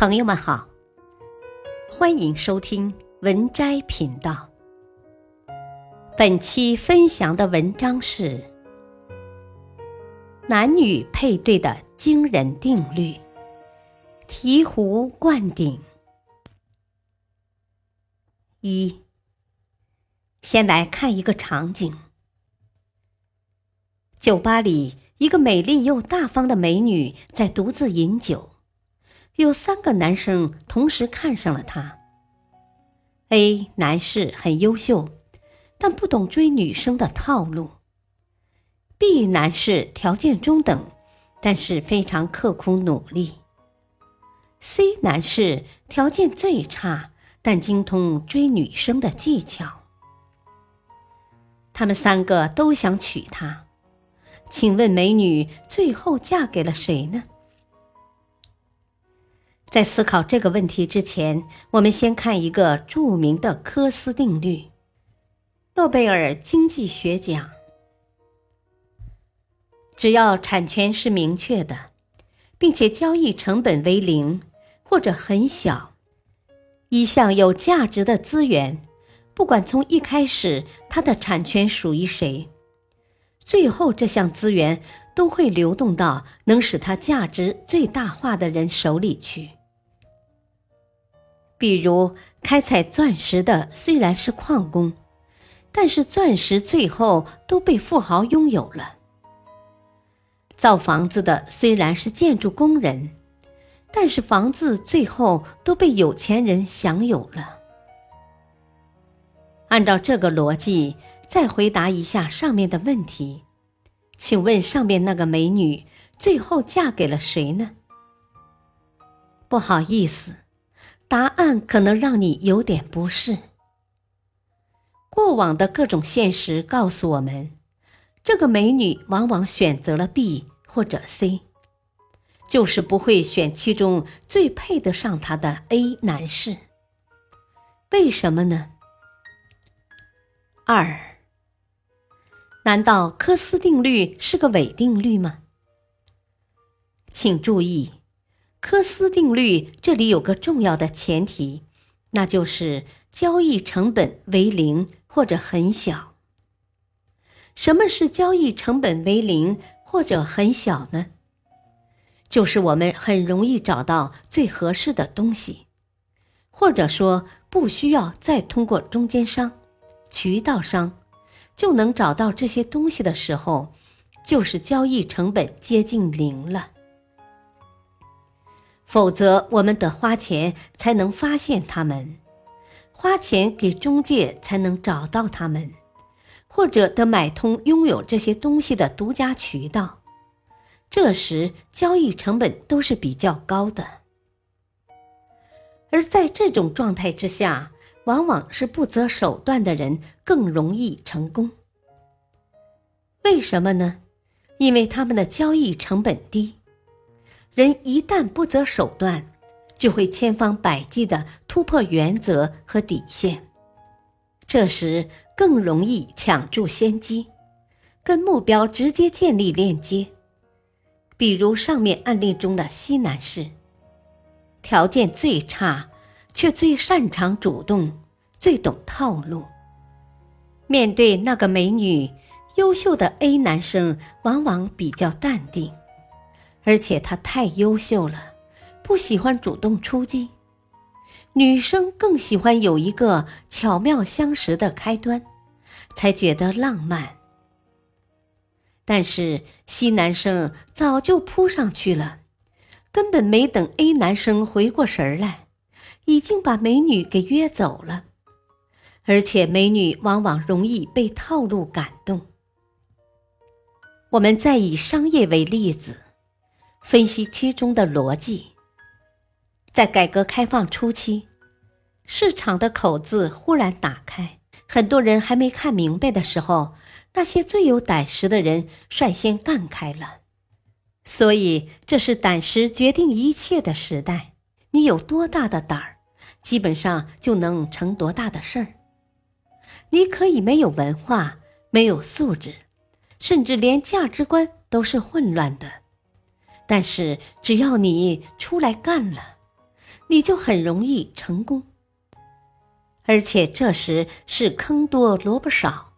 朋友们好，欢迎收听文摘频道。本期分享的文章是男女配对的惊人定律——醍醐灌顶。一，先来看一个场景：酒吧里，一个美丽又大方的美女在独自饮酒。有三个男生同时看上了她。A 男士很优秀，但不懂追女生的套路；B 男士条件中等，但是非常刻苦努力；C 男士条件最差，但精通追女生的技巧。他们三个都想娶她，请问美女最后嫁给了谁呢？在思考这个问题之前，我们先看一个著名的科斯定律——诺贝尔经济学奖。只要产权是明确的，并且交易成本为零或者很小，一项有价值的资源，不管从一开始它的产权属于谁，最后这项资源都会流动到能使它价值最大化的人手里去。比如，开采钻石的虽然是矿工，但是钻石最后都被富豪拥有了；造房子的虽然是建筑工人，但是房子最后都被有钱人享有了。按照这个逻辑，再回答一下上面的问题，请问上面那个美女最后嫁给了谁呢？不好意思。答案可能让你有点不适。过往的各种现实告诉我们，这个美女往往选择了 B 或者 C，就是不会选其中最配得上她的 A 男士。为什么呢？二，难道科斯定律是个伪定律吗？请注意。科斯定律这里有个重要的前提，那就是交易成本为零或者很小。什么是交易成本为零或者很小呢？就是我们很容易找到最合适的东西，或者说不需要再通过中间商、渠道商就能找到这些东西的时候，就是交易成本接近零了。否则，我们得花钱才能发现他们，花钱给中介才能找到他们，或者得买通拥有这些东西的独家渠道。这时，交易成本都是比较高的。而在这种状态之下，往往是不择手段的人更容易成功。为什么呢？因为他们的交易成本低。人一旦不择手段，就会千方百计的突破原则和底线，这时更容易抢住先机，跟目标直接建立链接。比如上面案例中的西男士，条件最差，却最擅长主动，最懂套路。面对那个美女，优秀的 A 男生往往比较淡定。而且他太优秀了，不喜欢主动出击。女生更喜欢有一个巧妙相识的开端，才觉得浪漫。但是 C 男生早就扑上去了，根本没等 A 男生回过神来，已经把美女给约走了。而且美女往往容易被套路感动。我们再以商业为例子。分析其中的逻辑。在改革开放初期，市场的口子忽然打开，很多人还没看明白的时候，那些最有胆识的人率先干开了。所以，这是胆识决定一切的时代。你有多大的胆儿，基本上就能成多大的事儿。你可以没有文化，没有素质，甚至连价值观都是混乱的。但是，只要你出来干了，你就很容易成功。而且这时是坑多萝卜少，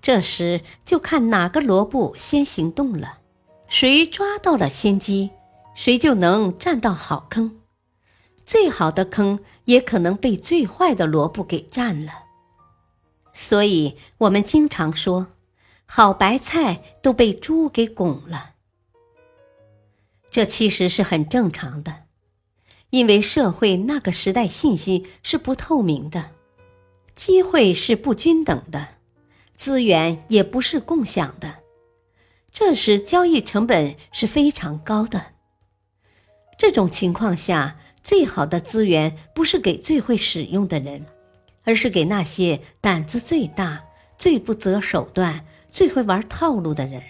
这时就看哪个萝卜先行动了，谁抓到了先机，谁就能占到好坑。最好的坑也可能被最坏的萝卜给占了。所以我们经常说，好白菜都被猪给拱了。这其实是很正常的，因为社会那个时代信息是不透明的，机会是不均等的，资源也不是共享的，这时交易成本是非常高的。这种情况下，最好的资源不是给最会使用的人，而是给那些胆子最大、最不择手段、最会玩套路的人。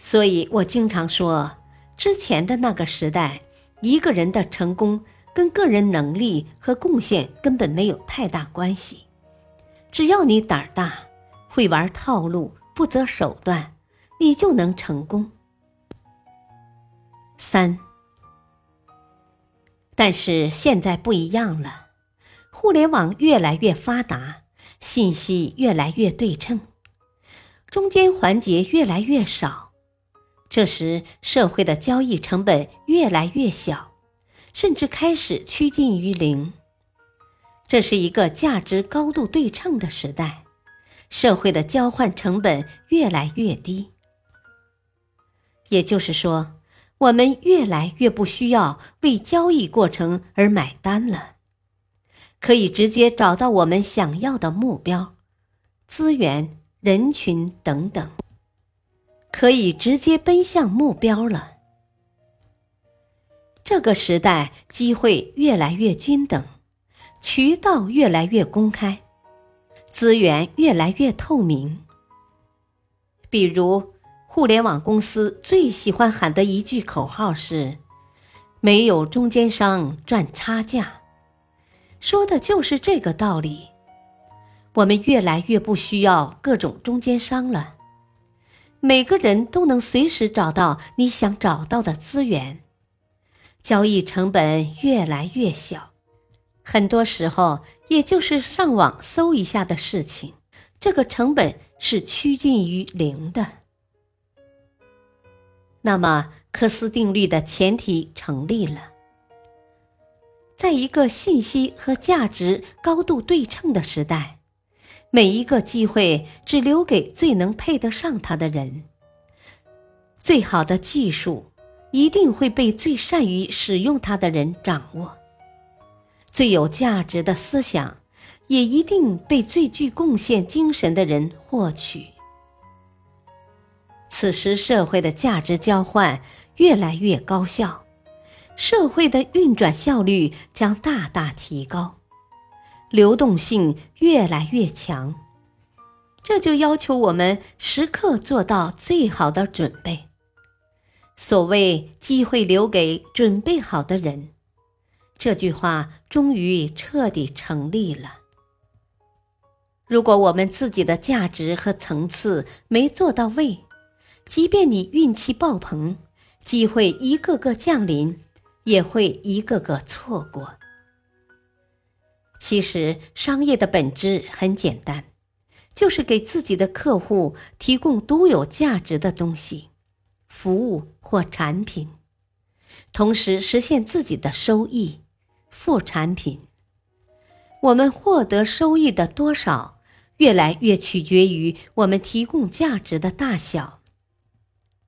所以我经常说，之前的那个时代，一个人的成功跟个人能力和贡献根本没有太大关系。只要你胆儿大，会玩套路，不择手段，你就能成功。三，但是现在不一样了，互联网越来越发达，信息越来越对称，中间环节越来越少。这时，社会的交易成本越来越小，甚至开始趋近于零。这是一个价值高度对称的时代，社会的交换成本越来越低。也就是说，我们越来越不需要为交易过程而买单了，可以直接找到我们想要的目标、资源、人群等等。可以直接奔向目标了。这个时代机会越来越均等，渠道越来越公开，资源越来越透明。比如，互联网公司最喜欢喊的一句口号是：“没有中间商赚差价”，说的就是这个道理。我们越来越不需要各种中间商了。每个人都能随时找到你想找到的资源，交易成本越来越小，很多时候也就是上网搜一下的事情，这个成本是趋近于零的。那么，科斯定律的前提成立了，在一个信息和价值高度对称的时代。每一个机会只留给最能配得上它的人。最好的技术一定会被最善于使用它的人掌握。最有价值的思想也一定被最具贡献精神的人获取。此时，社会的价值交换越来越高效，社会的运转效率将大大提高。流动性越来越强，这就要求我们时刻做到最好的准备。所谓“机会留给准备好的人”，这句话终于彻底成立了。如果我们自己的价值和层次没做到位，即便你运气爆棚，机会一个个降临，也会一个个错过。其实，商业的本质很简单，就是给自己的客户提供独有价值的东西、服务或产品，同时实现自己的收益、副产品。我们获得收益的多少，越来越取决于我们提供价值的大小。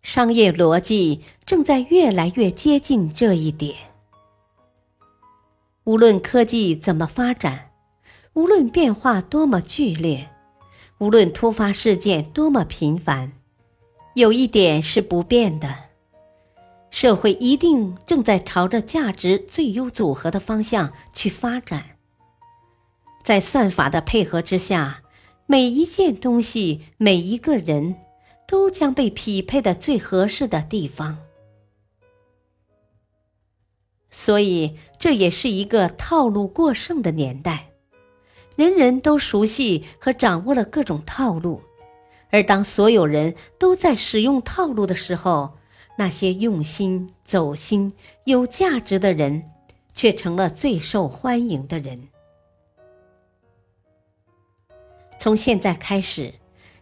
商业逻辑正在越来越接近这一点。无论科技怎么发展，无论变化多么剧烈，无论突发事件多么频繁，有一点是不变的：社会一定正在朝着价值最优组合的方向去发展。在算法的配合之下，每一件东西、每一个人都将被匹配的最合适的地方。所以，这也是一个套路过剩的年代，人人都熟悉和掌握了各种套路，而当所有人都在使用套路的时候，那些用心、走心、有价值的人，却成了最受欢迎的人。从现在开始，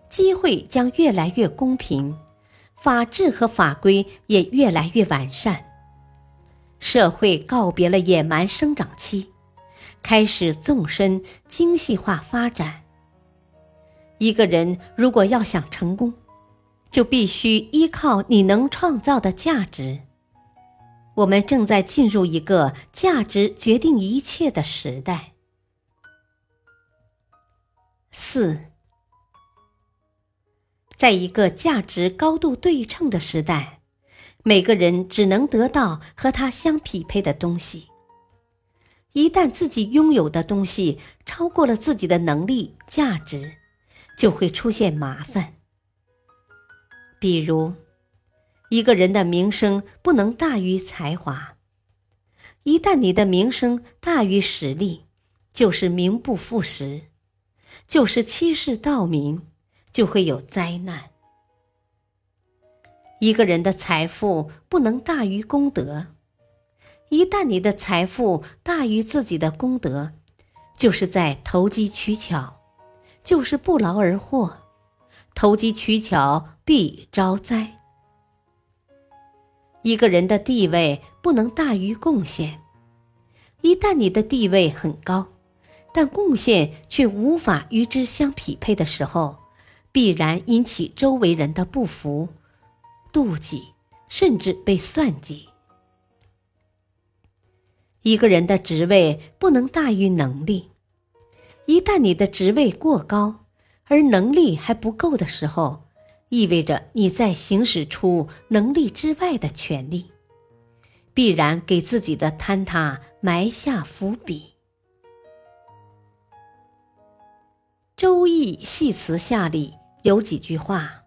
机会将越来越公平，法治和法规也越来越完善，社会告别了野蛮生长期，开始纵深精细化发展。一个人如果要想成功，就必须依靠你能创造的价值。我们正在进入一个价值决定一切的时代。四，在一个价值高度对称的时代，每个人只能得到和他相匹配的东西。一旦自己拥有的东西超过了自己的能力、价值，就会出现麻烦。比如，一个人的名声不能大于才华。一旦你的名声大于实力，就是名不副实，就是欺世盗名，就会有灾难。一个人的财富不能大于功德。一旦你的财富大于自己的功德，就是在投机取巧，就是不劳而获。投机取巧必招灾。一个人的地位不能大于贡献。一旦你的地位很高，但贡献却无法与之相匹配的时候，必然引起周围人的不服、妒忌，甚至被算计。一个人的职位不能大于能力。一旦你的职位过高，而能力还不够的时候，意味着你在行使出能力之外的权利，必然给自己的坍塌埋下伏笔。《周易》系辞下里有几句话：“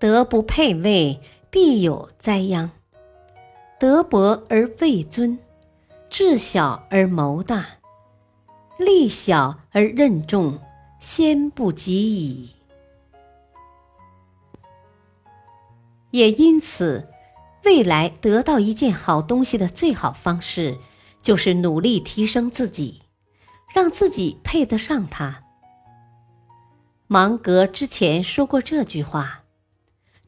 德不配位，必有灾殃；德薄而位尊，智小而谋大，力小而任重。”先不及矣。也因此，未来得到一件好东西的最好方式，就是努力提升自己，让自己配得上它。芒格之前说过这句话，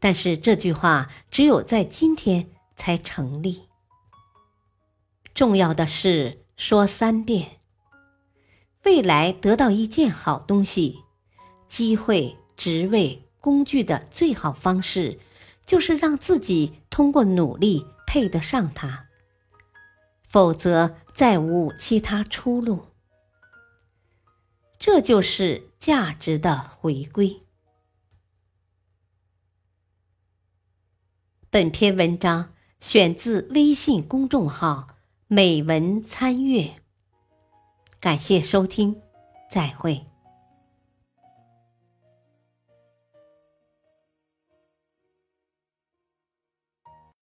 但是这句话只有在今天才成立。重要的是说三遍。未来得到一件好东西、机会、职位、工具的最好方式，就是让自己通过努力配得上它，否则再无其他出路。这就是价值的回归。本篇文章选自微信公众号“美文参阅”。感谢收听，再会。